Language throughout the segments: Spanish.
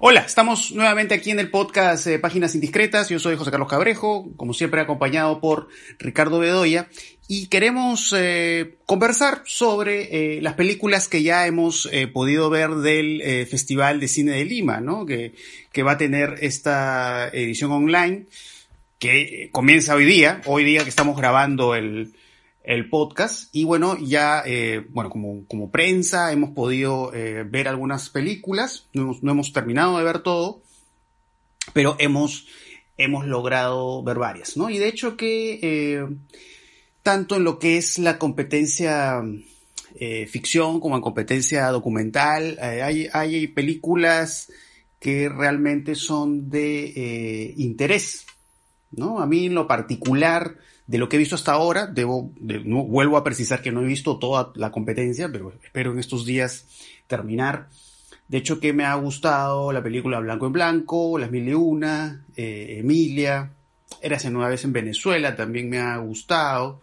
Hola, estamos nuevamente aquí en el podcast eh, Páginas Indiscretas. Yo soy José Carlos Cabrejo, como siempre acompañado por Ricardo Bedoya, y queremos eh, conversar sobre eh, las películas que ya hemos podido ver del Festival de Cine de Lima, ¿no? Que, que va a tener esta edición online que comienza hoy día, hoy día que estamos grabando el, el podcast. Y bueno, ya, eh, bueno, como, como prensa hemos podido eh, ver algunas películas, no hemos, no hemos terminado de ver todo, pero hemos, hemos logrado ver varias, ¿no? Y de hecho que eh, tanto en lo que es la competencia eh, ficción como en competencia documental, eh, hay, hay películas que realmente son de eh, interés, ¿no? A mí en lo particular, de lo que he visto hasta ahora, debo, de, no, vuelvo a precisar que no he visto toda la competencia, pero espero en estos días terminar. De hecho, que me ha gustado la película Blanco en Blanco, Las Mil y Una, eh, Emilia, Érase una vez en Venezuela, también me ha gustado.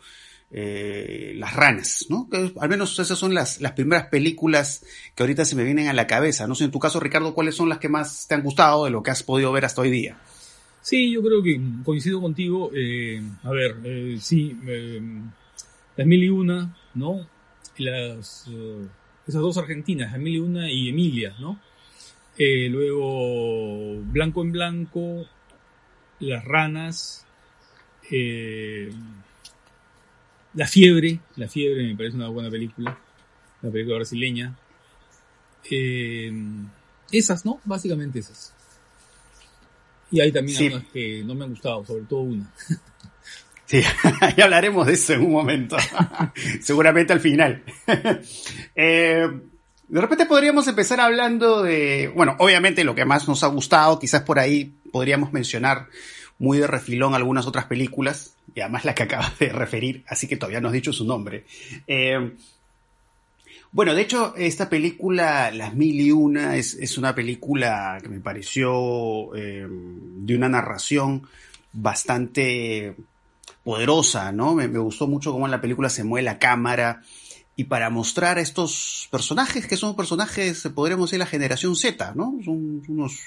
Eh, las ranas, ¿no? Al menos esas son las, las primeras películas que ahorita se me vienen a la cabeza. No sé, en tu caso, Ricardo, ¿cuáles son las que más te han gustado de lo que has podido ver hasta hoy día? Sí, yo creo que coincido contigo. Eh, a ver, eh, sí, eh, las mil y una, ¿no? Las, uh, esas dos argentinas, las mil y una y Emilia, ¿no? Eh, luego, Blanco en Blanco, Las Ranas, eh, La Fiebre, La Fiebre me parece una buena película, la película brasileña. Eh, esas, ¿no? Básicamente esas. Y hay también Sí. algunas que no me han gustado, sobre todo una. Sí, ya hablaremos de eso en un momento. Seguramente al final. Eh, de repente podríamos empezar hablando de, bueno, obviamente lo que más nos ha gustado, quizás por ahí podríamos mencionar muy de refilón algunas otras películas, y además la que acabas de referir, así que todavía no has dicho su nombre. Eh, bueno, de hecho, esta película, Las Mil y Una, es, una película que me pareció eh, de una narración bastante poderosa, ¿no? Me, gustó mucho cómo en la película se mueve la cámara y para mostrar a estos personajes que son personajes, podríamos decir, la generación Z, ¿no? Son unos,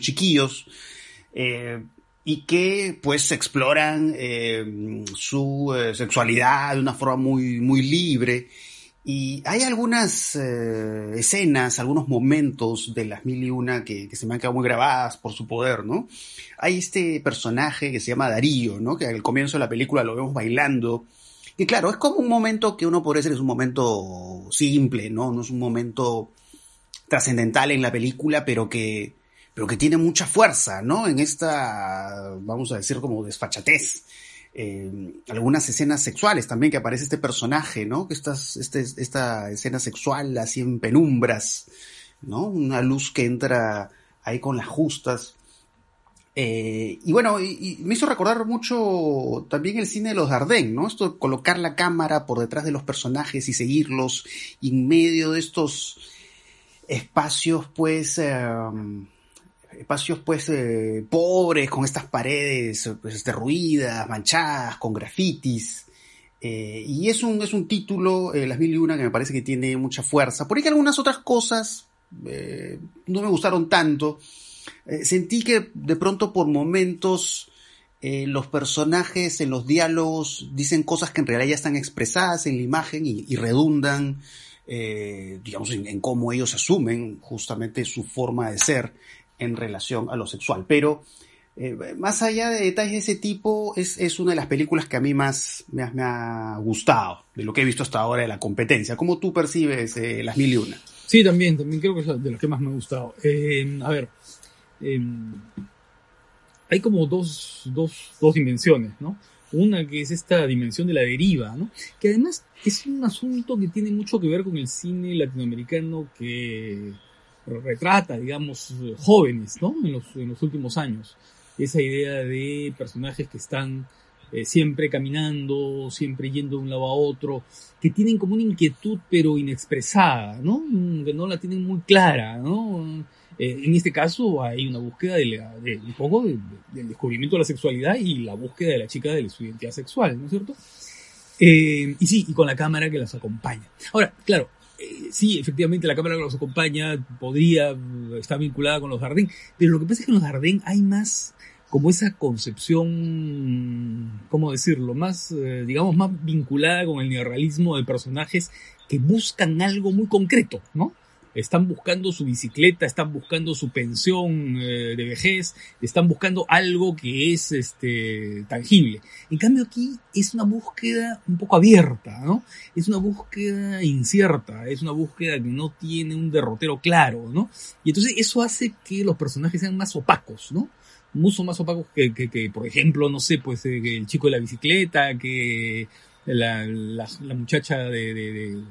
chiquillos eh, y que pues exploran eh, su eh, sexualidad de una forma muy, muy libre. Y hay algunas eh, escenas, algunos momentos de las mil y una que, se me han quedado muy grabadas por su poder, ¿no? Hay este personaje que se llama Darío, ¿no? Que al comienzo de la película lo vemos bailando. Y claro, es como un momento que uno podría decir es un momento simple, ¿no? No es un momento trascendental en la película, pero que, pero que tiene mucha fuerza, ¿no? En esta, vamos a decir, como desfachatez eh, algunas escenas sexuales también que aparece este personaje, ¿no? Estas, este, esta escena sexual así en penumbras, ¿no? Una luz que entra ahí con las justas. Eh, y bueno, me hizo recordar mucho también el cine de los Dardenne, ¿no? Esto de colocar la cámara por detrás de los personajes y seguirlos en medio de estos espacios, pues, eh, espacios pues eh, pobres, con estas paredes pues, derruidas, manchadas, con grafitis. Eh, y es un, es un título, eh, Las Mil y Una, que me parece que tiene mucha fuerza. Por ahí que algunas otras cosas eh, no me gustaron tanto. Sentí que de pronto por momentos los personajes en los diálogos dicen cosas que en realidad ya están expresadas en la imagen y, redundan, digamos, en cómo ellos asumen justamente su forma de ser en relación a lo sexual. Pero eh, más allá de detalles de ese tipo, es, es, una de las películas que a mí más me ha, gustado, de lo que he visto hasta ahora de la competencia. ¿Cómo tú percibes eh, Las Mil y Una? Sí, también, también creo que es de los que más me ha gustado. Eh, a ver, hay como dos, dos, dos dimensiones, ¿no? Una que es esta dimensión de la deriva, ¿no? Que además es un asunto que tiene mucho que ver con el cine latinoamericano que retrata, digamos, jóvenes, ¿no? En los, últimos años. Esa idea de personajes que están eh, siempre caminando, siempre yendo de un lado a otro, que tienen como una inquietud pero inexpresada, ¿no? Que no la tienen muy clara, ¿no? Eh, en este caso hay una búsqueda de, la, un poco de, de, del descubrimiento de la sexualidad y la búsqueda de la chica de su identidad sexual, ¿no es cierto? Eh, y sí, y con la cámara que las acompaña. Ahora, claro, eh, sí, efectivamente la cámara que los acompaña podría estar vinculada con los Dardenne, pero lo que pasa es que en los Dardenne hay más como esa concepción, ¿cómo decirlo? Más, eh, digamos, más vinculada con el neorrealismo de personajes que buscan algo muy concreto, ¿no? Están buscando su bicicleta, están buscando su pensión eh, de vejez, están buscando algo que es este, tangible. En cambio aquí es una búsqueda un poco abierta, ¿no? Es una búsqueda incierta, es una búsqueda que no tiene un derrotero claro, ¿no? Y entonces eso hace que los personajes sean más opacos, ¿no? mucho más opacos que, que, que, por ejemplo, no sé, pues eh, el chico de la bicicleta, que la, la, la muchacha de, de, de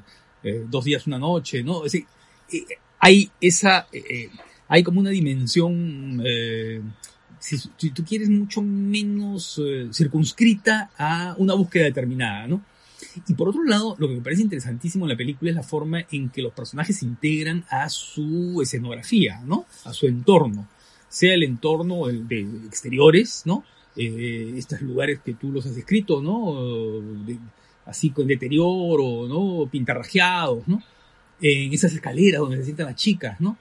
eh, dos días, una noche, ¿no? Es decir, hay esa, eh, hay como una dimensión, eh, si, si, tú quieres, mucho menos circunscrita a una búsqueda determinada, ¿no? Y por otro lado, lo que me parece interesantísimo en la película es la forma en que los personajes se integran a su escenografía, ¿no? A su entorno sea el entorno de exteriores, ¿no? Eh, estos lugares que tú los has descrito, ¿no? De, así con deterioro, ¿no? Pintarrajeados, ¿no? En esas escaleras donde se sientan las chicas, ¿no?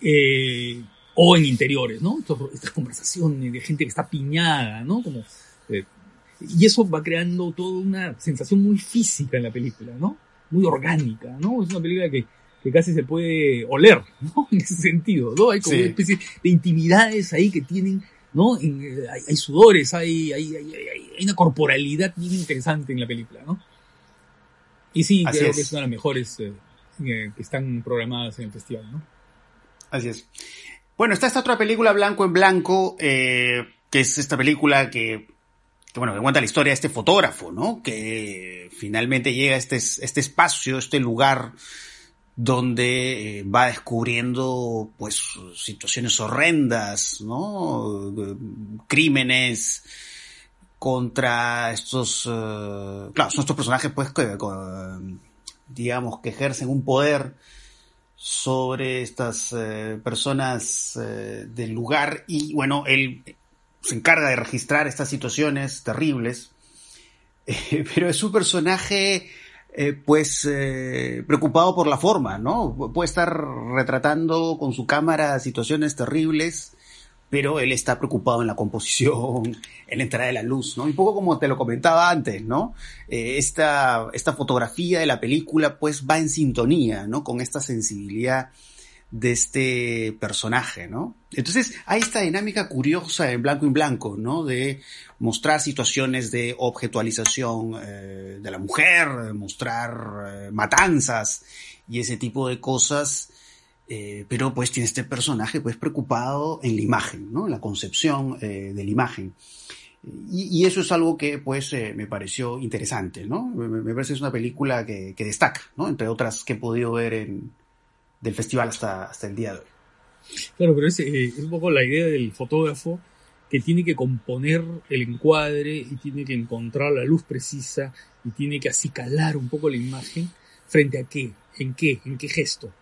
Eh, o en interiores, ¿no? estas conversaciones de gente que está piñada, ¿no? Como, eh, y eso va creando toda una sensación muy física en la película, ¿no? Muy orgánica, ¿no? Es una película que, que casi se puede oler, ¿no? En ese sentido, ¿no? Hay como sí. una especie de intimidades ahí que tienen, ¿no? En, eh, hay, hay, sudores, hay, hay, hay, una corporalidad bien interesante en la película, ¿no? Y sí, Así creo es. que es una de las mejores eh, eh, que están programadas en el festival, ¿no? Así es. Bueno, está esta otra película, Blanco en Blanco, eh, que es esta película que, que, bueno, que cuenta la historia de este fotógrafo, ¿no? Que finalmente llega a este, este espacio, este lugar donde eh, va descubriendo pues situaciones horrendas, ¿no? Crímenes contra estos, claro, son estos personajes pues que, uh, digamos que ejercen un poder sobre estas uh, personas del lugar y bueno, él se encarga de registrar estas situaciones terribles, pero es un personaje eh, pues eh, preocupado por la forma, ¿no? Puede estar retratando con su cámara situaciones terribles, pero él está preocupado en la composición, en la entrada de la luz, ¿no? Un poco como te lo comentaba antes, ¿no? Eh, esta, esta fotografía de la película pues va en sintonía, ¿no? Con esta sensibilidad de este personaje, ¿no? Entonces hay esta dinámica curiosa en blanco y blanco, ¿no? De mostrar situaciones de objetualización eh, de la mujer, mostrar eh, matanzas y ese tipo de cosas, eh, pero pues tiene este personaje pues preocupado en la imagen, ¿no? La concepción de la imagen. Y, y, eso es algo que pues me pareció interesante, ¿no? Me, me parece que es una película que, que destaca, ¿no? Entre otras que he podido ver en, del festival hasta, hasta el día de hoy. Claro, pero es, eh, es, un poco la idea del fotógrafo que tiene que componer el encuadre y tiene que encontrar la luz precisa y tiene que acicalar un poco la imagen frente a qué, en qué, en qué gesto,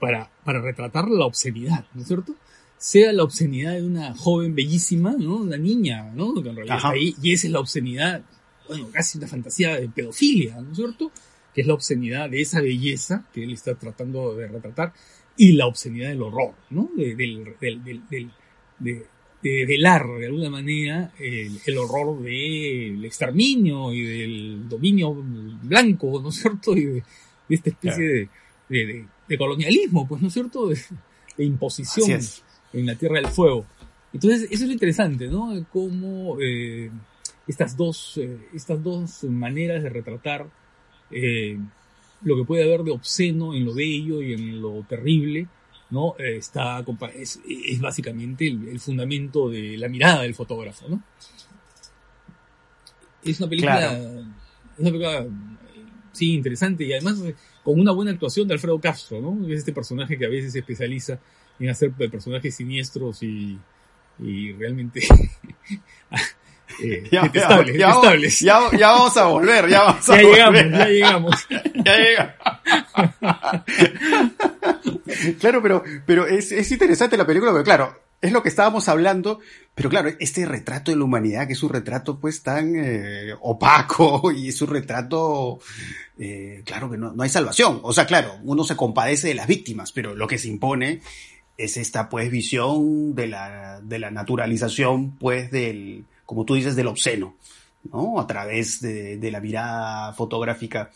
para, para retratar la obscenidad, ¿no es cierto? Sea la obscenidad de una joven bellísima, ¿no? Una niña, ¿no? Que en realidad está ahí, y esa es la obscenidad, bueno, casi una fantasía de pedofilia, ¿no es cierto? que es la obscenidad de esa belleza que él está tratando de retratar, y la obscenidad del horror, ¿no? De, del, del, del, del de, de, velar de alguna manera el, el horror del exterminio y del dominio blanco, ¿no es cierto? Y de, de esta especie claro. de, de, colonialismo, pues, ¿no es cierto? De, imposición en la Tierra del Fuego. Entonces, eso es lo interesante, ¿no? Cómo eh, estas, dos, eh, estas dos maneras de retratar eh, lo que puede haber de obsceno en lo bello y en lo terrible, ¿no? Eh, está, es, es básicamente el, el, fundamento de la mirada del fotógrafo, ¿no? Es una película, claro. es una película, sí, interesante y además con una buena actuación de Alfredo Castro, ¿no? Es este personaje que a veces se especializa en hacer personajes siniestros y, y realmente eh, ya, detestables, ya, detestables. Ya, ya, vamos a volver, ya vamos a ya volver. llegamos, ya llegamos. ya llegamos. claro, pero, pero es, es interesante la película porque, claro, es lo que estábamos hablando, pero claro, este retrato de la humanidad, que es un retrato pues tan eh, opaco y es un retrato, eh, claro que no, no hay salvación. O sea, claro, uno se compadece de las víctimas, pero lo que se impone es esta pues visión de la, de la naturalización pues del, como tú dices, del obsceno, ¿no? A través de, de la mirada fotográfica.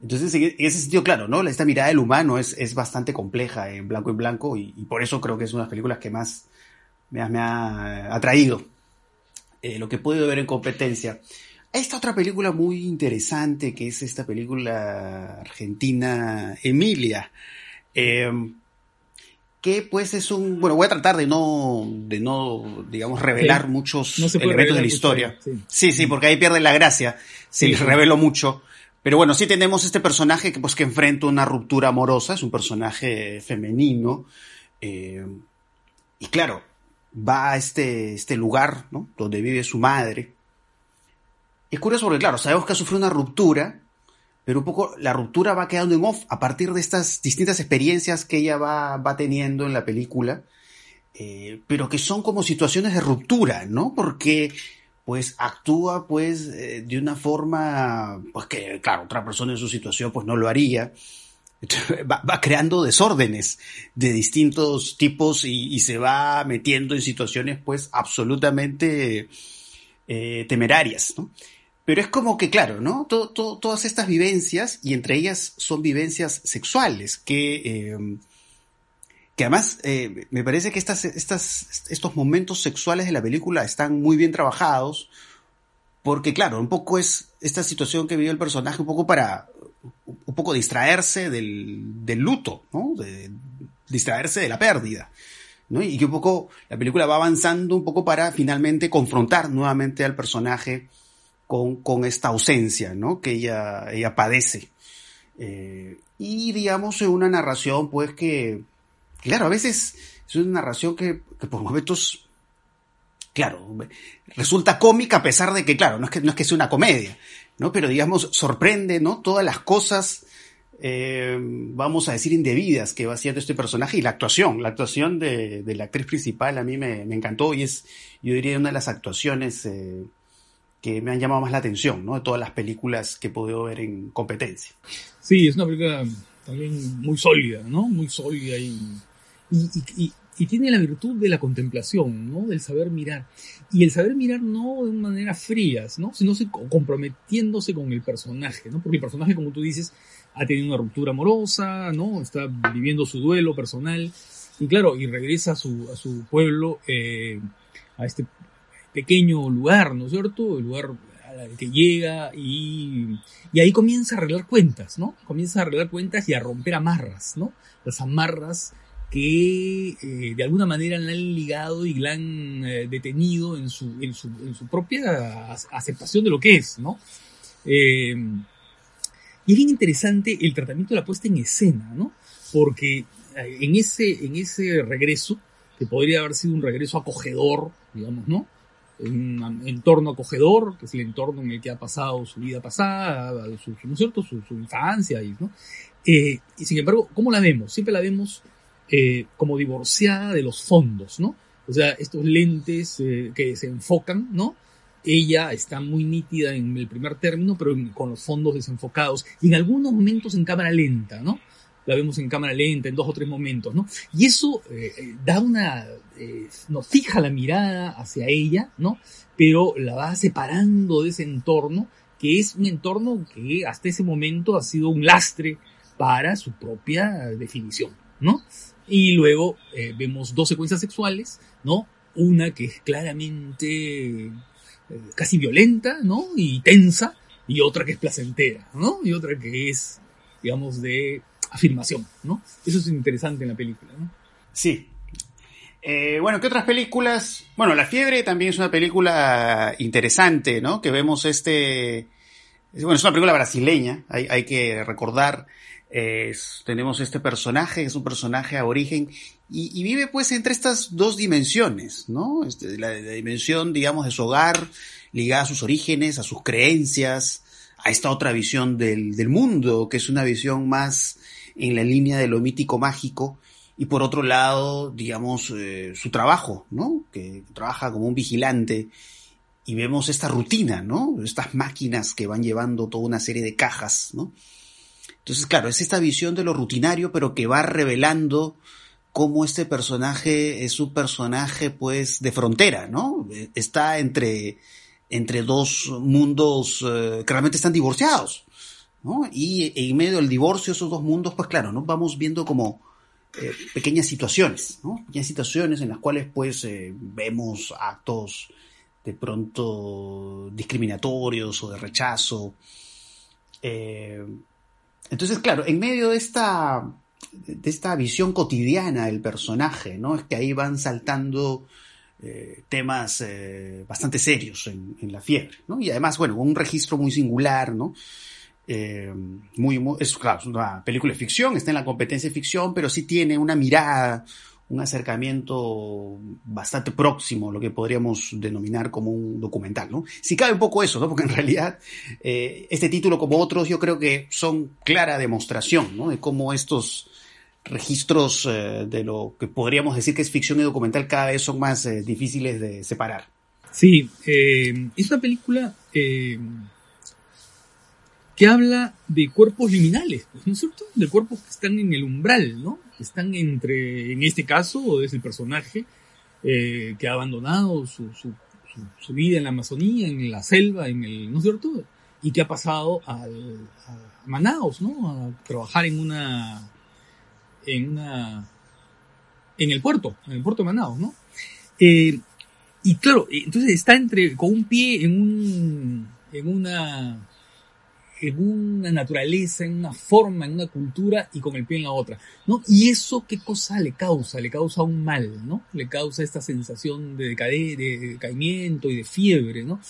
Entonces, en ese sentido, claro, ¿no? Esta mirada del humano es, es bastante compleja en blanco y blanco y, y, por eso creo que es una de las películas que más me, me ha atraído. Eh, lo que he podido ver en competencia. Esta otra película muy interesante que es esta película argentina Emilia. Eh, que pues es un, bueno, voy a tratar de no, de no, digamos, revelar sí. muchos no elementos de la historia. sí. sí. sí, porque ahí pierde la gracia, si les revelo mucho. Pero bueno, sí tenemos este personaje que pues que enfrenta una ruptura amorosa, es un personaje femenino, eh, y claro, va a este, este lugar, ¿no? Donde vive su madre. Es curioso porque, claro, sabemos que ha sufrido una ruptura, pero un poco la ruptura va quedando en off a partir de estas distintas experiencias que ella va, va teniendo en la película, eh, pero que son como situaciones de ruptura, ¿no? Porque pues actúa pues eh, de una forma pues que claro otra persona en su situación pues no lo haría va, creando desórdenes de distintos tipos y, se va metiendo en situaciones pues absolutamente eh, temerarias ¿no? Pero es como que, claro, ¿no? Todas estas vivencias, y entre ellas son vivencias sexuales, que, eh, que además eh, me parece que estas, estos momentos sexuales de la película están muy bien trabajados, porque, claro, un poco es esta situación que vive el personaje, un poco para, un poco distraerse del, del luto, ¿no? Distraerse de la pérdida. ¿no? Y que un poco la película va avanzando un poco para finalmente confrontar nuevamente al personaje con, con esta ausencia, ¿no? Que ella, ella padece. Eh, y digamos, una narración, pues que, claro, a veces es una narración que, por momentos, claro, resulta cómica a pesar de que, claro, no es que, no es que sea una comedia, ¿no? Pero digamos, sorprende, ¿no? Todas las cosas, eh, vamos a decir, indebidas que va haciendo este personaje y la actuación, la actuación de, la actriz principal a mí me, me, encantó y es, yo diría, una de las actuaciones, eh, que me han llamado más la atención, ¿no? De todas las películas que he podido ver en competencia. Sí, es una película también muy sólida, ¿no? Muy sólida y, y, y, y, tiene la virtud de la contemplación, ¿no? Del saber mirar. Y el saber mirar no de manera frías, ¿no? Sino comprometiéndose con el personaje, ¿no? Porque el personaje, como tú dices, ha tenido una ruptura amorosa, ¿no? Está viviendo su duelo personal. Y claro, y regresa a su, a su pueblo, eh, a este pequeño lugar, ¿no es cierto? El lugar al que llega y, y ahí comienza a arreglar cuentas, ¿no? Comienza a arreglar cuentas y a romper amarras, ¿no? Las amarras que eh, de alguna manera la han ligado y la han eh, detenido en su, en, su, en su propia aceptación de lo que es, ¿no? Eh, y es bien interesante el tratamiento de la puesta en escena, ¿no? Porque en ese, en ese regreso, que podría haber sido un regreso acogedor, digamos, ¿no? un entorno acogedor, que es el entorno en el que ha pasado su vida pasada, su, ¿no es cierto? Su, infancia, ¿no? Y sin embargo, ¿cómo la vemos? Siempre la vemos eh, como divorciada de los fondos, ¿no? O sea, estos lentes eh, que se enfocan, ¿no? Ella está muy nítida en el primer término, pero con los fondos desenfocados, y en algunos momentos en cámara lenta, ¿no? la vemos en cámara lenta en dos o tres momentos, ¿no? Y eso eh, da una, eh, nos fija la mirada hacia ella, ¿no? Pero la va separando de ese entorno, que es un entorno que hasta ese momento ha sido un lastre para su propia definición, ¿no? Y luego eh, vemos dos secuencias sexuales, ¿no? Una que es claramente casi violenta, ¿no? Y tensa, y otra que es placentera, ¿no? Y otra que es, digamos, de afirmación, ¿no? Eso es interesante en la película, ¿no? Sí. Eh, bueno, ¿qué otras películas? Bueno, La Fiebre también es una película interesante, ¿no? Que vemos este... Bueno, es una película brasileña, hay, hay que recordar. Es, tenemos este personaje, es un personaje aborigen, y, y, vive pues entre estas dos dimensiones, ¿no? Este, la, la, dimensión, digamos, de su hogar, ligada a sus orígenes, a sus creencias, a esta otra visión del, del mundo, que es una visión más en la línea de lo mítico mágico y por otro lado, digamos, eh, su trabajo, ¿no? Que trabaja como un vigilante y vemos esta rutina, ¿no? Estas máquinas que van llevando toda una serie de cajas, ¿no? Entonces, claro, es esta visión de lo rutinario, pero que va revelando cómo este personaje es un personaje, pues, de frontera, ¿no? Está entre, entre dos mundos eh, que realmente están divorciados, ¿no? Y en medio del divorcio, esos dos mundos, pues claro, ¿no? Vamos viendo como eh, pequeñas situaciones, ¿no? Pequeñas situaciones en las cuales, pues, eh, vemos actos de pronto discriminatorios o de rechazo. Eh, entonces, claro, en medio de esta, de esta visión cotidiana del personaje, ¿no? Es que ahí van saltando eh, temas eh, bastante serios en, en, la fiebre, ¿no? Y además, bueno, un registro muy singular, ¿no? muy, muy, es, claro, es una película de ficción, está en la competencia de ficción, pero sí tiene una mirada un acercamiento bastante próximo, lo que podríamos denominar como un documental, ¿no? Si cabe un poco eso, ¿no? Porque en realidad eh, este título, como otros, yo creo que son clara demostración, ¿no? De cómo estos registros eh, de lo que podríamos decir que es ficción y documental cada vez son más eh, difíciles de separar. Sí, es una película que habla de cuerpos liminales, pues, ¿no es cierto? De cuerpos que están en el umbral, ¿no? Que están entre, en este caso, es el personaje eh, que ha abandonado su, su, su, vida en la Amazonía, en la selva, en el, ¿no es cierto? Y que ha pasado al, a Manaus, ¿no? A trabajar en una, en una, en el puerto, en el puerto de Manaus, ¿no? Eh, y claro, entonces está entre, con un pie en un, en una, en una naturaleza, en una forma, en una cultura y con el pie en la otra, ¿no? Y eso qué cosa le causa, le causa un mal, ¿no? Le causa esta sensación de, de decaimiento y de fiebre, ¿no?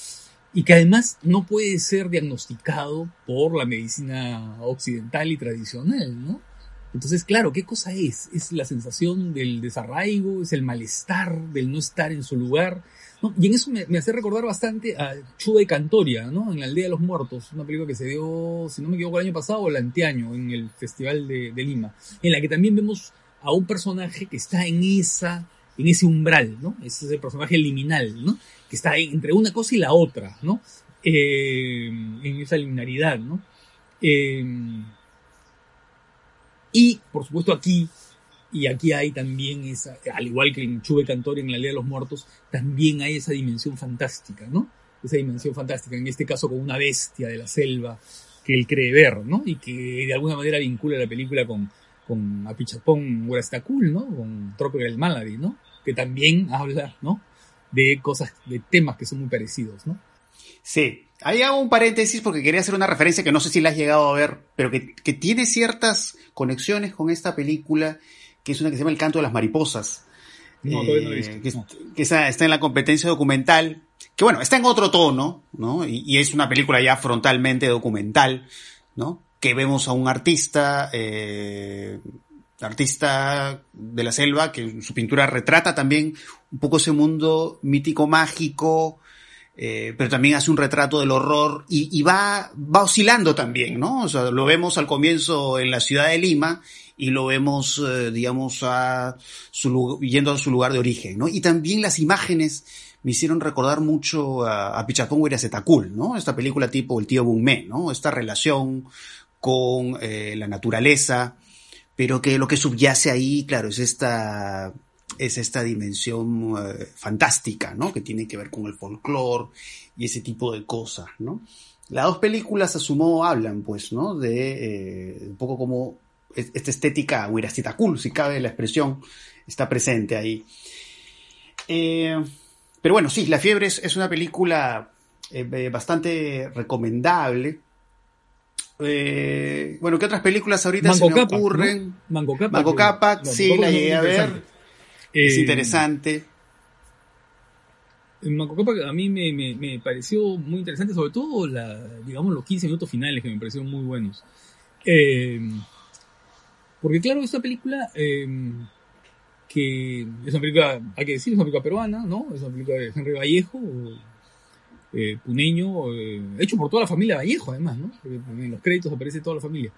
Y que además no puede ser diagnosticado por la medicina occidental y tradicional, ¿no? Entonces, claro, ¿qué cosa es? Es la sensación del desarraigo, es el malestar del no estar en su lugar, Y en eso me, me, hace recordar bastante a Chuda y Cantoria, ¿no? En la Aldea de los Muertos, una película que se dio, si no me equivoco, el año pasado o el anteaño, en el Festival de, Lima, en la que también vemos a un personaje que está en esa, en ese umbral, ¿no? Es ese personaje liminal, ¿no? Que está entre una cosa y la otra, ¿no? Eh, en esa liminaridad, ¿no? Eh, y, por supuesto, aquí, y aquí hay también esa, al igual que en Chuve Cantor en la Ley de los Muertos, también hay esa dimensión fantástica, ¿no? Esa dimensión fantástica, en este caso con una bestia de la selva que él cree ver, ¿no? Y que de alguna manera vincula la película con, con Apichapón Huastacul, ¿no? Con Tropical Malady, ¿no? Que también habla, ¿no? De cosas, de temas que son muy parecidos, ¿no? Sí, ahí hago un paréntesis porque quería hacer una referencia que no sé si la has llegado a ver, pero que, que, tiene ciertas conexiones con esta película, que es una que se llama El canto de las mariposas. No, eh, no he visto. Que, no. que está, está, en la competencia documental, que bueno, está en otro tono, ¿no? Y, y, es una película ya frontalmente documental, ¿no? Que vemos a un artista, eh, artista de la selva, que su pintura retrata también un poco ese mundo mítico mágico, eh, pero también hace un retrato del horror y, y, va, va oscilando también, ¿no? O sea, lo vemos al comienzo en la ciudad de Lima y lo vemos, eh, digamos, a su, yendo a su lugar de origen, ¿no? Y también las imágenes me hicieron recordar mucho a, a Pichapón Huirazetacul, ¿no? Esta película tipo El tío Bunmé, ¿no? Esta relación con eh, la naturaleza, pero que lo que subyace ahí, claro, es esta es esta dimensión eh, fantástica, ¿no? Que tiene que ver con el folclore y ese tipo de cosas, ¿no? Las dos películas a su modo hablan, pues, ¿no? De eh, un poco como esta estética cool, si cabe la expresión, está presente ahí. Eh, pero bueno, sí, La Fiebre es, es una película bastante recomendable. Eh, bueno, ¿qué otras películas ahorita Mango se me ocurren? ¿no? Mango Capa. Mango Capa, que, sí, la llegué a ver. Es Eh, interesante. Mango Capa a mí me, me, me, pareció muy interesante, sobre todo la, digamos, los 15 minutos finales que me parecieron muy buenos. Eh, porque claro, esta película, eh, que es una película, hay que decir, es una película peruana, ¿no? Es una película de Henry Vallejo, eh, puneño, hecho por toda la familia Vallejo además, ¿no? Porque en los créditos aparece toda la familia.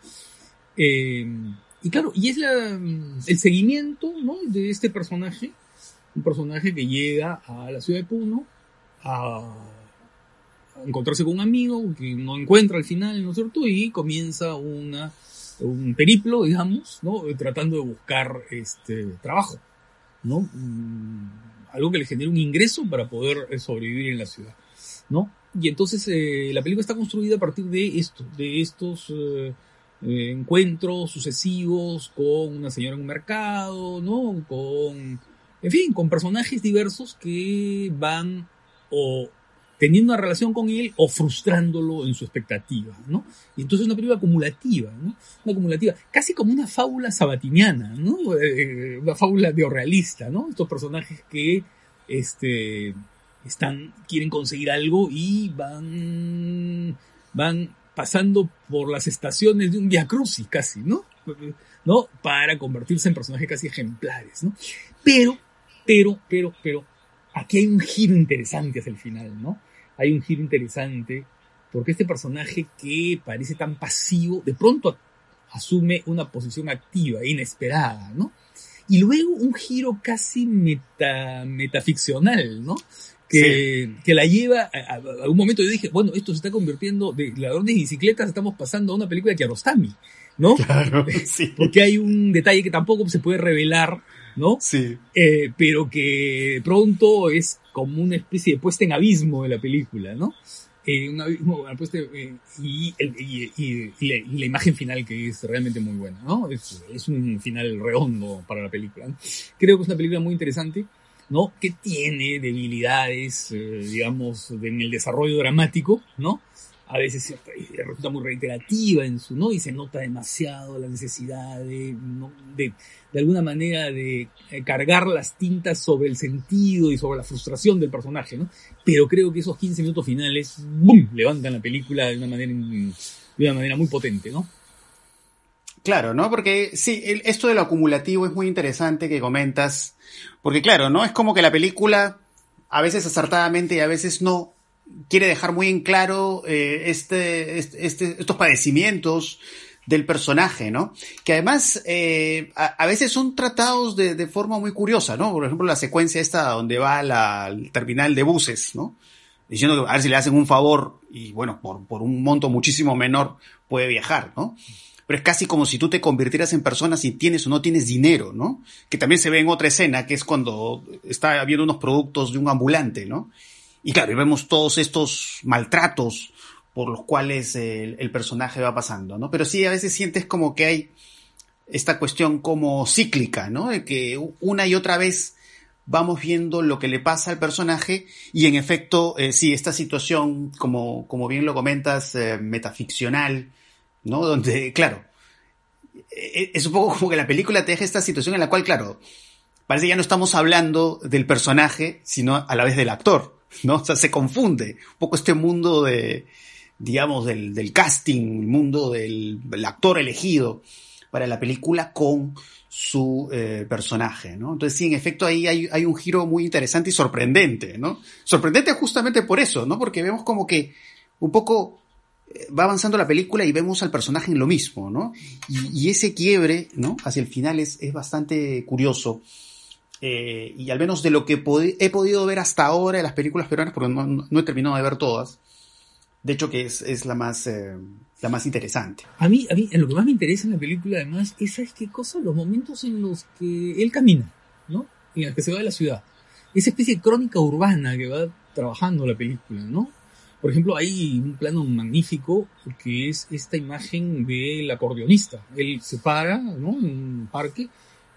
Y claro, y es la, el seguimiento ¿no? de este personaje, un personaje que llega a la ciudad de Puno a encontrarse con un amigo que no encuentra al final, ¿no es cierto? Y comienza una, un periplo, digamos, ¿no? Tratando de buscar este trabajo, ¿no? Mm, algo que le genere un ingreso para poder eh, sobrevivir en la ciudad, ¿no? Y entonces eh, la película está construida a partir de esto, de estos eh, eh, encuentros sucesivos con una señora en un mercado, ¿no? Con, en fin, con personajes diversos que van o teniendo una relación con él o frustrándolo en su expectativa, ¿no? Y entonces es una película acumulativa, ¿no? Una acumulativa, casi como una fábula sabatiniana, ¿no? Eh, una fábula neorrealista, ¿no? Estos personajes que, este, están, quieren conseguir algo y van, van pasando por las estaciones de un Via Crucis casi, ¿no? ¿No? Para convertirse en personajes casi ejemplares, ¿no? Pero, pero, pero, pero, aquí hay un giro interesante hacia el final, ¿no? Hay un giro interesante porque este personaje que parece tan pasivo, de pronto asume una posición activa, inesperada, ¿no? Y luego un giro casi meta, metaficcional, ¿no? Que, sí. que la lleva a, a, un momento yo dije, bueno, esto se está convirtiendo de ladrones de bicicletas, estamos pasando a una película de Kiarostami, ¿no? Claro, sí. Porque hay un detalle que tampoco se puede revelar, ¿no? Sí. Eh, pero que pronto es como una especie de puesta en abismo de la película, ¿no? Eh, un abismo, una puesta, eh, y, y, y, y, la, y, la, imagen final que es realmente muy buena, ¿no? Es, es un final redondo para la película. Creo que es una película muy interesante, ¿no? Que tiene debilidades, eh, digamos, en el desarrollo dramático, ¿no? a veces resulta muy reiterativa en su, ¿no? Y se nota demasiado la necesidad de, de, alguna manera de cargar las tintas sobre el sentido y sobre la frustración del personaje, ¿no? Pero creo que esos 15 minutos finales, ¡boom!, levantan la película de una manera, de una manera muy potente, ¿no? Claro, ¿no? Porque sí, esto de lo acumulativo es muy interesante que comentas, porque claro, ¿no? Es como que la película, a veces acertadamente y a veces no, quiere dejar muy en claro eh, este, este, estos padecimientos del personaje, ¿no? Que además eh, a, veces son tratados de, de, forma muy curiosa, ¿no? Por ejemplo, la secuencia esta donde va la, al terminal de buses, ¿no? Diciendo que a ver si le hacen un favor y bueno, por, por un monto muchísimo menor puede viajar, ¿no? Pero es casi como si tú te convirtieras en persona si tienes o no tienes dinero, ¿no? Que también se ve en otra escena, que es cuando está viendo unos productos de un ambulante, ¿no? Y claro, y vemos todos estos maltratos por los cuales el, el, personaje va pasando, ¿no? Pero sí, a veces sientes como que hay esta cuestión como cíclica, ¿no? De que una y otra vez vamos viendo lo que le pasa al personaje y en efecto, eh, sí, esta situación, como, como bien lo comentas, eh, metaficcional, ¿no? Donde, claro, es un poco como que la película te deja esta situación en la cual, claro, parece que ya no estamos hablando del personaje, sino a la vez del actor. ¿no? O sea, se confunde un poco este mundo de, digamos, del, del casting, el mundo del, actor elegido para la película con su eh, personaje, ¿no? Entonces, sí, en efecto, ahí hay, hay, un giro muy interesante y sorprendente, ¿no? Sorprendente justamente por eso, ¿no? Porque vemos como que un poco va avanzando la película y vemos al personaje en lo mismo, ¿no? Y, ese quiebre, ¿no? Hacia el final es, es bastante curioso. Eh, y al menos de lo que he podido ver hasta ahora de las películas peruanas, porque no, he terminado de ver todas, de hecho que es, es la, más, eh, la más interesante. A mí, a mí, lo que más me interesa en la película además es, ¿sabes qué cosa? Los momentos en los que él camina, ¿no? En los que se va de la ciudad. Esa especie de crónica urbana que va trabajando la película, ¿no? Por ejemplo, hay un plano magnífico que es esta imagen del acordeonista. Él se para, ¿no? En un parque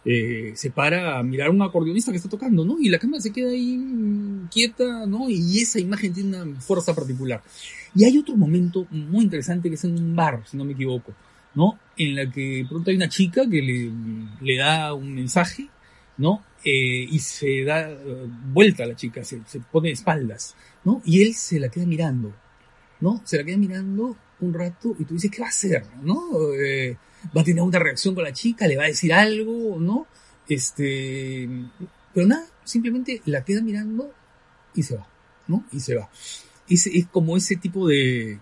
eh, se para a mirar a un acordeonista que está tocando, ¿no? Y la cámara se queda ahí quieta, ¿no? Y esa imagen tiene una fuerza particular. Y hay otro momento muy interesante que es en un bar, si no me equivoco, ¿no? En la que pronto hay una chica que le, le da un mensaje, ¿no? Eh, y se da uh, vuelta a la chica, se, se pone espaldas, ¿no? Y él se la queda mirando, ¿no? Se la queda mirando un rato y tú dices, ¿qué va a hacer? ¿No? Eh, va a tener una reacción con la chica, le va a decir algo, ¿no? Este, pero nada, simplemente la queda mirando y se va, ¿no? Y se va. Es, es como ese tipo de,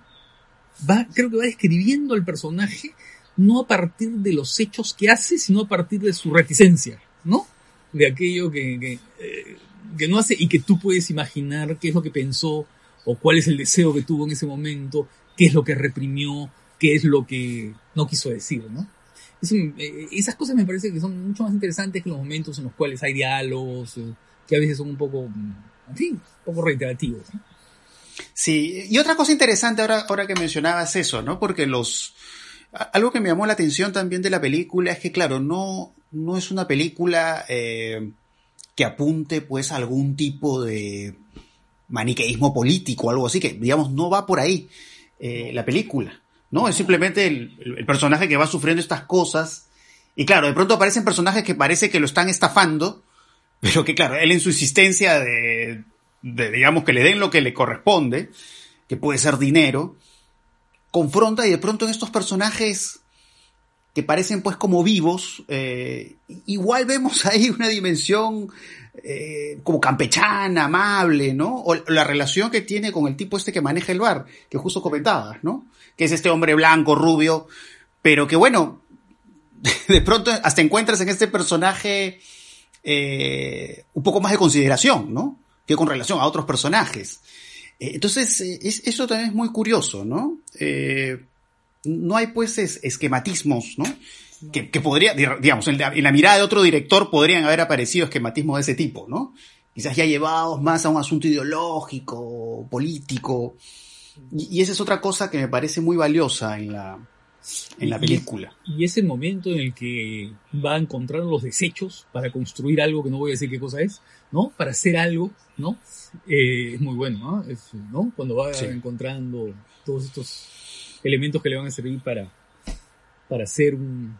va, creo que va describiendo al personaje no a partir de los hechos que hace, sino a partir de su reticencia, ¿no? De aquello que, eh, que no hace y que tú puedes imaginar qué es lo que pensó o cuál es el deseo que tuvo en ese momento, qué es lo que reprimió, qué es lo que no quiso decir, ¿no? Eh, esas cosas me parece que son mucho más interesantes que los momentos en los cuales hay diálogos, eh, que a veces son un poco, en fin, un poco reiterativos. Sí, y otra cosa interesante ahora, ahora que mencionabas eso, ¿no? Porque los, algo que me llamó la atención también de la película es que, claro, no, no es una película eh, que apunte pues a algún tipo de maniqueísmo político algo así, que digamos no va por ahí la película. ¿no? Es simplemente el, personaje que va sufriendo estas cosas. Y claro, de pronto aparecen personajes que parece que lo están estafando, pero que claro, él en su insistencia de, digamos, que le den lo que le corresponde, que puede ser dinero, confronta y de pronto en estos personajes que parecen pues como vivos, eh, igual vemos ahí una dimensión eh, como campechana, amable, ¿no? O la relación que tiene con el tipo este que maneja el bar, que justo comentabas, ¿no? Que es este hombre blanco, rubio, pero que bueno, de pronto hasta encuentras en este personaje eh, un poco más de consideración, ¿no? Que con relación a otros personajes. Entonces, eso también es muy curioso, ¿no? No hay pues esquematismos, ¿no? que, podría, digamos, en la, mirada de otro director podrían haber aparecido esquematismos de ese tipo, ¿no? Quizás ya llevados más a un asunto ideológico, político. Y, esa es otra cosa que me parece muy valiosa en la, en la película. Y, es el momento en el que va a encontrar los desechos para construir algo que no voy a decir qué cosa es, ¿no? Para hacer algo, ¿no? Eh, es muy bueno, ¿no? ¿no? Cuando va encontrando todos estos elementos que le van a servir para, para hacer un,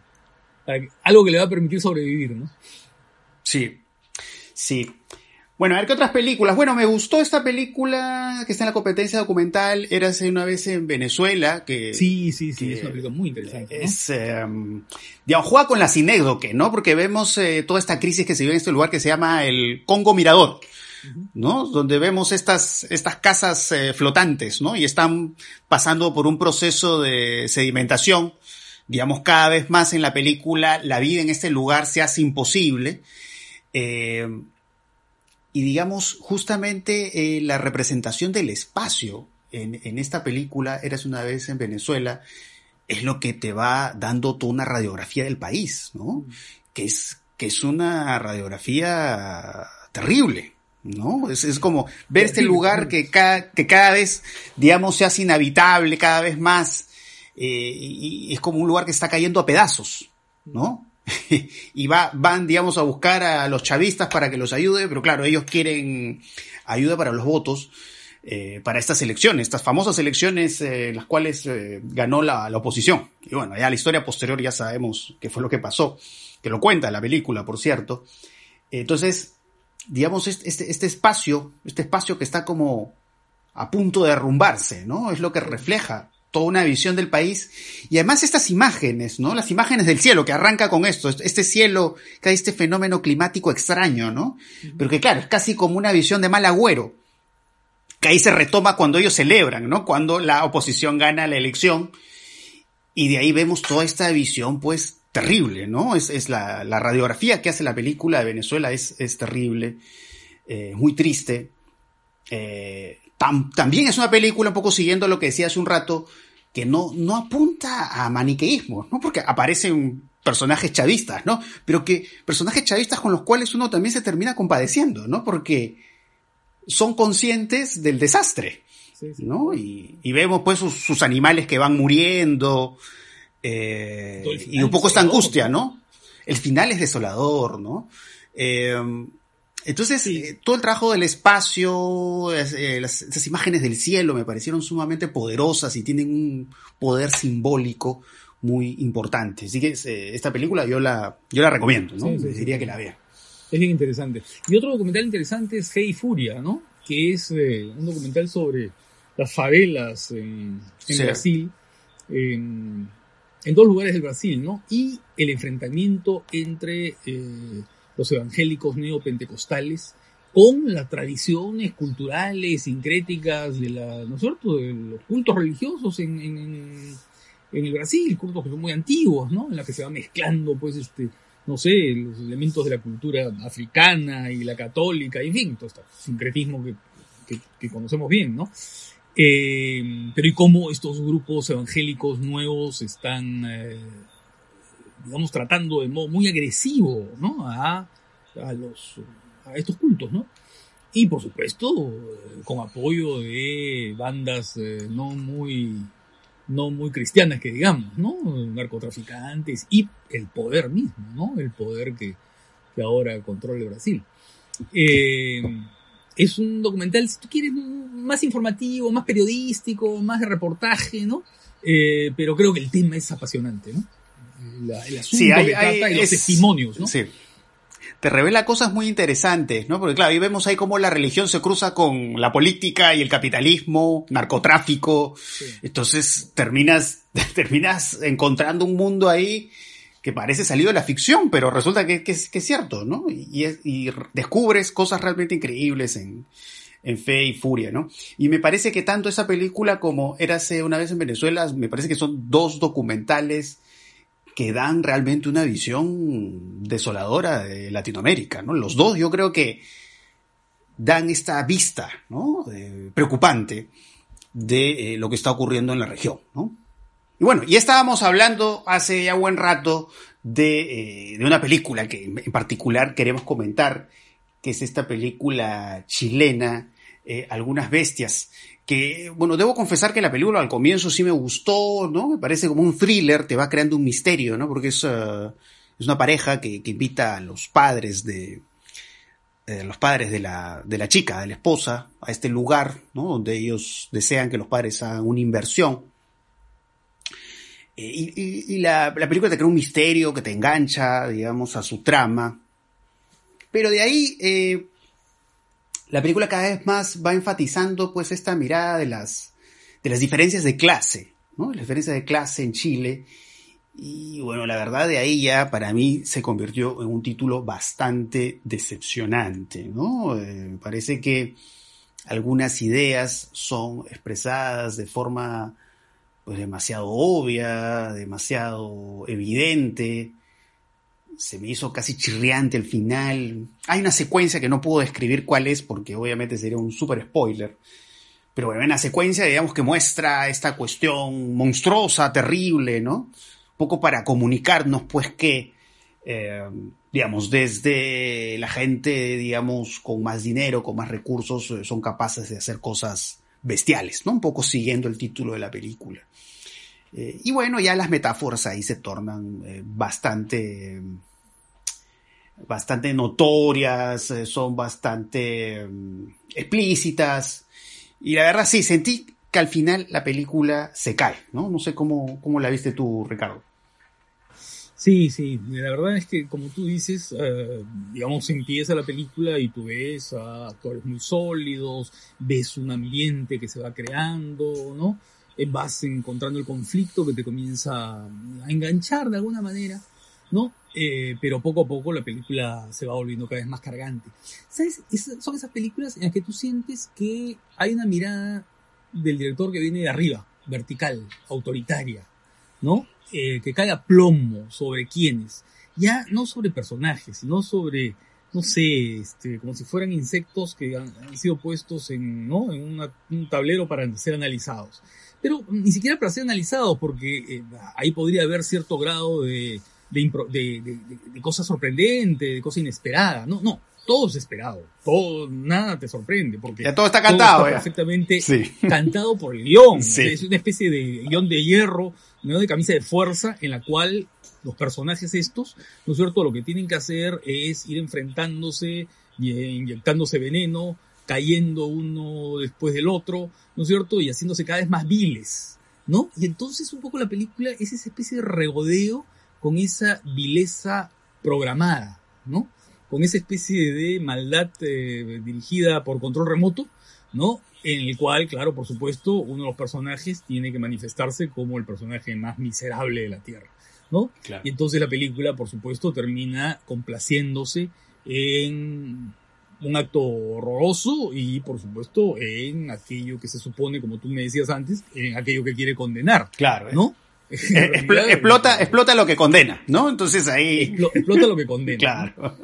algo que le va a permitir sobrevivir, ¿no? Sí, sí. Bueno, a ver qué otras películas. Bueno, me gustó esta película que está en la competencia documental, Érase una vez en Venezuela, que... Sí, sí, sí, es una película muy interesante. Es, em, digamos, juega con la sinécdoque, ¿no? Porque vemos eh, toda esta crisis que se vive en este lugar que se llama el Congo Mirador, ¿no? Donde vemos estas, estas casas eh, flotantes, ¿no? Y están pasando por un proceso de sedimentación digamos, cada vez más en la película la vida en este lugar se hace imposible. Eh, y digamos, justamente eh, la representación del espacio en, esta película, Eras una vez en Venezuela, es lo que te va dando toda una radiografía del país, ¿no? Que es, que es una radiografía terrible, ¿no? Es, es como ver este lugar que cada, que cada vez, digamos, se hace inhabitable, cada vez más, eh, y, es como un lugar que está cayendo a pedazos, ¿no? y va, van, digamos, a buscar a los chavistas para que los ayude, pero claro, ellos quieren ayuda para los votos, eh, para estas elecciones, estas famosas elecciones eh, las cuales ganó la, la, oposición. Y bueno, ya la historia posterior ya sabemos qué fue lo que pasó, que lo cuenta la película, por cierto. Entonces, digamos, este, este, este espacio, este espacio que está como a punto de derrumbarse, ¿no? Es lo que refleja toda una visión del país. Y además estas imágenes, ¿no? Las imágenes del cielo, que arranca con esto, este cielo, que hay este fenómeno climático extraño, ¿no? Pero que claro, es casi como una visión de mal agüero, que ahí se retoma cuando ellos celebran, ¿no? Cuando la oposición gana la elección. Y de ahí vemos toda esta visión, pues, terrible, ¿no? Es, es la, la, radiografía que hace la película de Venezuela es, es terrible, eh, muy triste. Eh, también es una película, un poco siguiendo lo que decía hace un rato, que no, no apunta a maniqueísmo, ¿no? Porque aparecen personajes chavistas, ¿no? Pero que personajes chavistas con los cuales uno también se termina compadeciendo, ¿no? Porque son conscientes del desastre, ¿no? Y, vemos pues sus, animales que van muriendo, eh, y un poco esta angustia, ¿no? El final es desolador, ¿no? Eh, entonces, eh, todo el trabajo del espacio, eh, las, esas imágenes del cielo me parecieron sumamente poderosas y tienen un poder simbólico muy importante. Así que eh, esta película yo la, yo la recomiendo, ¿no? Diría que la vea. Es bien interesante. Y otro documental interesante es Hey Furia, ¿no? Que es un documental sobre las favelas en, Brasil, en, en, dos lugares del Brasil, ¿no? Y el enfrentamiento entre los evangélicos neopentecostales con las tradiciones culturales, sincréticas de, la, ¿no es cierto? de los cultos religiosos en, en el Brasil, cultos que son muy antiguos, ¿no? En la que se va mezclando, pues, este, no sé, los elementos de la cultura africana y la católica, y en fin, todo este sincretismo que, que, que conocemos bien, ¿no? Eh, pero y cómo estos grupos evangélicos nuevos están, eh, digamos, tratando de modo muy agresivo, ¿no? A, a los, a estos cultos, ¿no? Y por supuesto, con apoyo de bandas eh, no muy no muy cristianas que digamos, ¿no? Narcotraficantes y el poder mismo, ¿no? El poder que, que ahora controla Brasil. Eh, es un documental, si tú quieres, más informativo, más periodístico, más de reportaje, ¿no? Eh, pero creo que el tema es apasionante, ¿no? La, el asunto Sí, hay- que trata hay- y los es- testimonios, ¿no? Sí. Te revela cosas muy interesantes, ¿no? Porque claro, ahí vemos ahí cómo la religión se cruza con la política y el capitalismo, narcotráfico. Sí. Entonces terminas, terminas encontrando un mundo ahí que parece salido de la ficción, pero resulta que, que que es cierto, ¿no? Y descubres cosas realmente increíbles en, en Fe y Furia, ¿no? Y me parece que tanto esa película como Érase una vez en Venezuela, me parece que son dos documentales que dan realmente una visión desoladora de Latinoamérica, ¿no? Los dos yo creo que dan esta vista, ¿no? Eh, preocupante de eh, lo que está ocurriendo en la región, ¿no? Y bueno, ya estábamos hablando hace ya buen rato de, eh, de una película que en particular queremos comentar, que es esta película chilena, eh, Algunas Bestias, que, bueno, debo confesar que la película al comienzo sí me gustó, ¿no? Me parece como un thriller, te va creando un misterio, ¿no? Porque es, eh, es una pareja que, invita a los padres de, los padres de la, de la chica, de la esposa, a este lugar, ¿no? Donde ellos desean que los padres hagan una inversión. Eh, y la, la película te crea un misterio que te engancha, digamos, a su trama. Pero de ahí, eh, la película cada vez más va enfatizando, pues, esta mirada de las, de las diferencias de clase, ¿no? Las diferencias de clase en Chile. Y bueno, la verdad de ahí ya para mí se convirtió en un título bastante decepcionante, ¿no? Eh, parece que algunas ideas son expresadas de forma pues demasiado obvia, demasiado evidente. Se me hizo casi chirriante el final. Hay una secuencia que no puedo describir cuál es porque obviamente sería un super spoiler. Pero bueno, en la secuencia digamos que muestra esta cuestión monstruosa, terrible, ¿no? Un poco para comunicarnos pues que, eh, digamos, desde la gente, digamos, con más dinero, con más recursos, eh, son capaces de hacer cosas bestiales, ¿no? Un poco siguiendo el título de la película. Eh, y bueno, ya las metáforas ahí se tornan eh, bastante, bastante notorias, eh, son bastante mm, explícitas. Y la verdad sí, sentí que al final la película se cae, ¿no? No sé cómo, cómo la viste tú, Ricardo. Sí, sí, la verdad es que como tú dices, eh, digamos, empieza la película y tú ves a actores muy sólidos, ves un ambiente que se va creando, ¿no? Eh, vas encontrando el conflicto que te comienza a enganchar de alguna manera, ¿no? Eh, pero poco a poco la película se va volviendo cada vez más cargante. ¿Sabes? Es- son esas películas en las que tú sientes que hay una mirada del director que viene de arriba, vertical, autoritaria, ¿no? Eh, que cae a plomo sobre quiénes. Ya no sobre personajes, sino sobre, no sé, este, como si fueran insectos que han, han sido puestos en, ¿no? en una- un tablero para ser analizados. Pero ni siquiera para ser analizados, porque eh, ahí podría haber cierto grado de, de, de, de- de cosa sorprendente, de cosa inesperada. No, no, todo es esperado. Todo, nada te sorprende, porque Ya todo está cantado, está perfectamente Sí. cantado por el guion. Sí. Es una especie de guion de hierro, ¿no? de camisa de fuerza, en la cual los personajes estos, ¿no es cierto? Lo que tienen que hacer es ir enfrentándose, y, eh, inyectándose veneno, cayendo uno después del otro, ¿no es cierto? Y haciéndose cada vez más viles, ¿no? Y entonces un poco la película es esa especie de regodeo con esa vileza programada, ¿no? Con esa especie de maldad eh, dirigida por control remoto, ¿no? En el cual, claro, por supuesto, uno de los personajes tiene que manifestarse como el personaje más miserable de la Tierra, ¿no? Claro. Y entonces la película, por supuesto, termina complaciéndose en un acto horroroso y, por supuesto, en aquello que se supone, como tú me decías antes, en aquello que quiere condenar, Claro. ¿eh? ¿no? Eh, explota, explota lo que condena, ¿no? Entonces ahí... explota lo que condena. claro.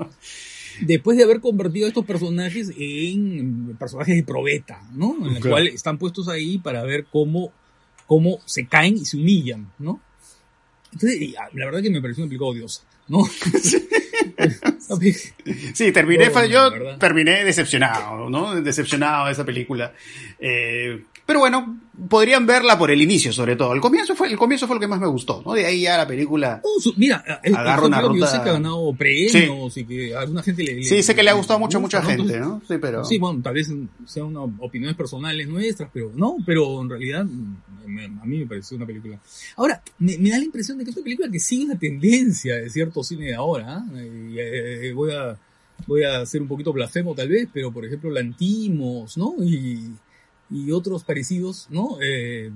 Después de haber convertido a estos personajes en personajes de probeta, ¿no? En el cual están puestos ahí para ver cómo, cómo se caen y se humillan, ¿no? Entonces, la verdad que me pareció una película odiosa, ¿no? sí, terminé, yo terminé decepcionado, ¿no? Decepcionado de esa película. Eh, pero bueno, podrían verla por el inicio, sobre todo. El comienzo fue, el comienzo fue lo que más me gustó, ¿no? De ahí ya la película. mira, el, agarra una ruta... yo sé que ha ganado premios y que a alguna gente le, Sí, sé que le ha gustado mucho a mucha gente, ¿no? Sí, pero. Sí, bueno, tal vez sean opiniones personales nuestras, pero no, pero en realidad a mí me pareció una película. Ahora, me, da la impresión de que es una película que sigue una tendencia de cierto cine de ahora. ¿eh? Y, eh, voy a voy a ser un poquito blasfemo tal vez, pero por ejemplo Lantimos, ¿no? Y y otros parecidos, ¿no? Eh,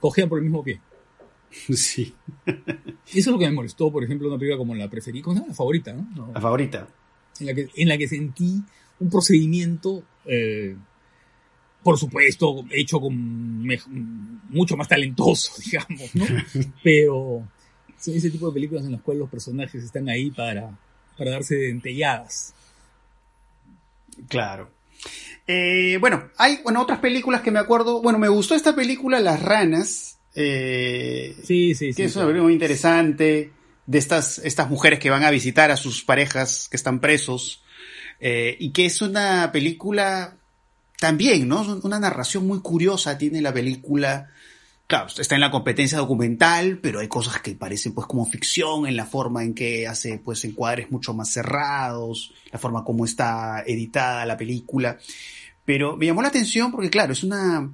cogían por el mismo pie. Sí. Eso es lo que me molestó, por ejemplo, una película como la preferí, como la favorita, ¿no? La favorita. En la que, en la que sentí un procedimiento, eh, por supuesto, hecho con mucho más talentoso, digamos, ¿no? Pero son ese tipo de películas en las cuales los personajes están ahí para, para darse dentelladas. Claro. Eh, bueno, hay bueno, otras películas que me acuerdo. Bueno, me gustó esta película, Las Ranas. Eh, sí, sí, sí. Que es una película muy interesante de estas, estas mujeres que van a visitar a sus parejas que están presos. Eh, y que es una película también, ¿no? Una narración muy curiosa tiene la película. Está en la competencia documental, pero hay cosas que parecen pues como ficción en la forma en que hace pues encuadres mucho más cerrados, la forma como está editada la película. Pero me llamó la atención porque claro, es una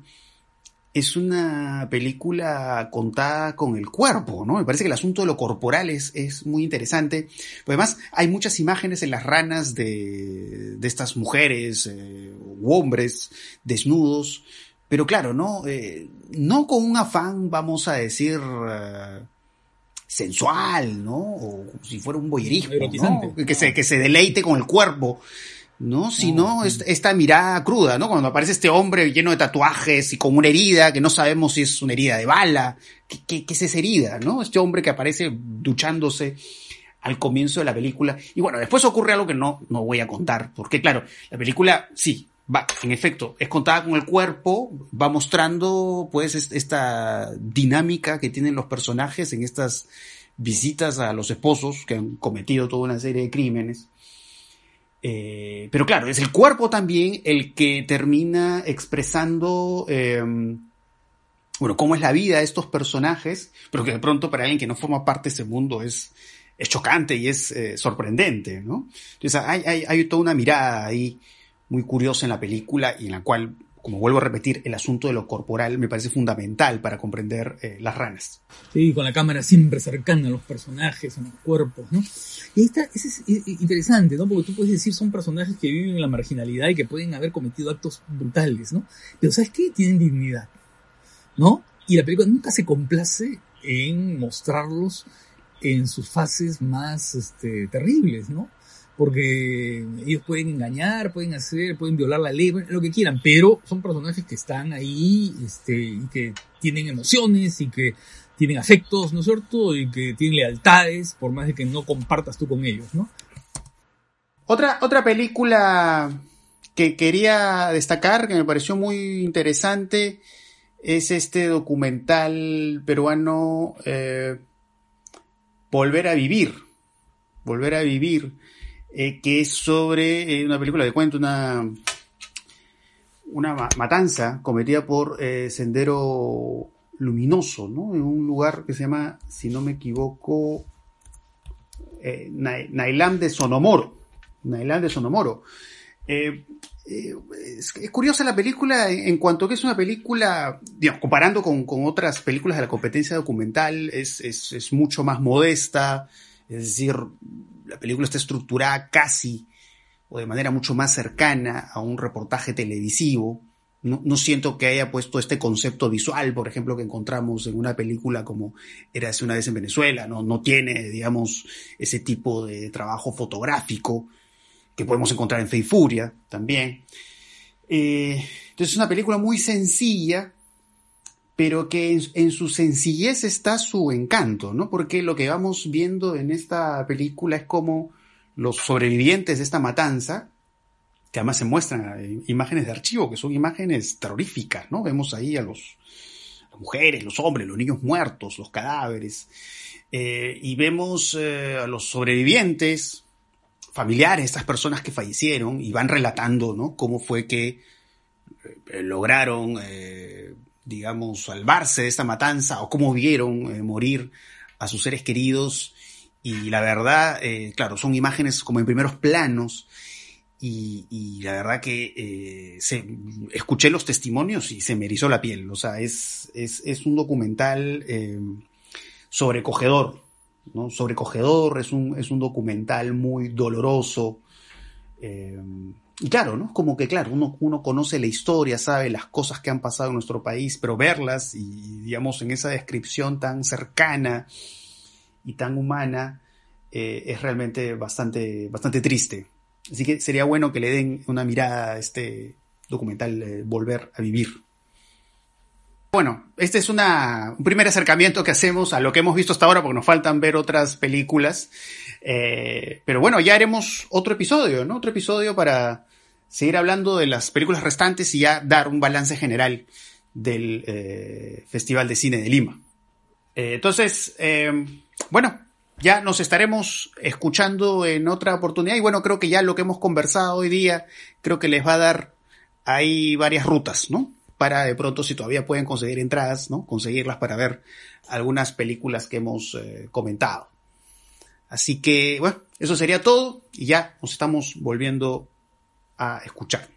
es una película contada con el cuerpo, ¿no? Me parece que el asunto de lo corporal es, es muy interesante. además, hay muchas imágenes en las ranas de, de estas mujeres eh, u hombres desnudos pero claro, ¿no? Eh, no con un afán, vamos a decir, eh, sensual, ¿no? O si fuera un boyerismo, ¿no? Que se, que se deleite con el cuerpo, ¿no? Sino esta mirada cruda, ¿no? Cuando aparece este hombre lleno de tatuajes y con una herida, que no sabemos si es una herida de bala, ¿qué, qué es esa herida, ¿no? Este hombre que aparece duchándose al comienzo de la película. Y bueno, después ocurre algo que no, no voy a contar, porque claro, la película sí, va, en efecto, es contada con el cuerpo, va mostrando pues esta dinámica que tienen los personajes en estas visitas a los esposos que han cometido toda una serie de crímenes. Eh, pero claro, es el cuerpo también el que termina expresando, em, bueno, cómo es la vida de estos personajes, pero que de pronto para alguien que no forma parte de ese mundo es, es chocante y es eh, sorprendente, ¿no? Entonces hay, hay, hay toda una mirada ahí muy curiosa en la película y en la cual, como vuelvo a repetir, el asunto de lo corporal me parece fundamental para comprender eh, las ranas. Sí, con la cámara siempre cercana a los personajes, a los cuerpos, ¿no? Y esta, es interesante, ¿no? Porque tú puedes decir son personajes que viven en la marginalidad y que pueden haber cometido actos brutales, ¿no? Pero ¿sabes qué? Tienen dignidad, ¿no? Y la película nunca se complace en mostrarlos en sus fases más este, terribles, ¿no? Porque ellos pueden engañar, pueden hacer, pueden violar la ley, lo que quieran, pero son personajes que están ahí, este, y que tienen emociones y que tienen afectos, ¿no es cierto? Y que tienen lealtades, por más de que no compartas tú con ellos, ¿no? Otra, otra película que quería destacar, que me pareció muy interesante, es este documental peruano eh, Volver a Vivir. Volver a Vivir eh, que es sobre eh, una película de cuento, una, una matanza cometida por eh, Sendero Luminoso, ¿no? En un lugar que se llama, si no me equivoco, Nailán de Sonomoro. Nailán de Sonomoro. Es, curiosa la película en, cuanto que es una película, digamos, comparando con, otras películas de la competencia documental, es, es mucho más modesta, es decir, la película está estructurada casi o de manera mucho más cercana a un reportaje televisivo. No, siento que haya puesto este concepto visual, por ejemplo, que encontramos en una película como Era hace una vez en Venezuela, no, no tiene, digamos, ese tipo de trabajo fotográfico que podemos encontrar en Fe Furia también. Eh, entonces es una película muy sencilla, pero que en, su sencillez está su encanto, ¿no? Porque lo que vamos viendo en esta película es como los sobrevivientes de esta matanza, que además se muestran imágenes de archivo, que son imágenes terroríficas, ¿no? Vemos ahí a los mujeres, los hombres, los niños muertos, los cadáveres, eh, y vemos eh, a los sobrevivientes, familiares, estas personas que fallecieron, y van relatando, ¿no? Cómo fue que eh, lograron, digamos, salvarse de esta matanza, o cómo vieron morir a sus seres queridos, y la verdad, claro, son imágenes como en primeros planos, y, la verdad que eh, escuché los testimonios y se me erizó la piel. O sea, es, es, es un documental eh, sobrecogedor, ¿no? Sobrecogedor, es un, es un documental muy doloroso. Eh, y claro, ¿no? Como que, claro, uno, uno conoce la historia, sabe las cosas que han pasado en nuestro país, pero verlas y, digamos, en esa descripción tan cercana y tan humana, es realmente bastante, bastante triste. Así que sería bueno que le den una mirada a este documental eh, Volver a Vivir. Bueno, este es un primer acercamiento que hacemos a lo que hemos visto hasta ahora, porque nos faltan ver otras películas. Eh, pero bueno, ya haremos otro episodio, ¿no? Otro episodio para seguir hablando de las películas restantes y ya dar un balance general del eh, Festival de Cine de Lima. entonces, bueno, ya nos estaremos escuchando en otra oportunidad y bueno, creo que ya lo que hemos conversado hoy día, creo que les va a dar ahí varias rutas, ¿no? Para de pronto, si todavía pueden conseguir entradas, ¿no? Conseguirlas para ver algunas películas que hemos eh, comentado. Así que, bueno, eso sería todo y ya nos estamos volviendo a escuchar.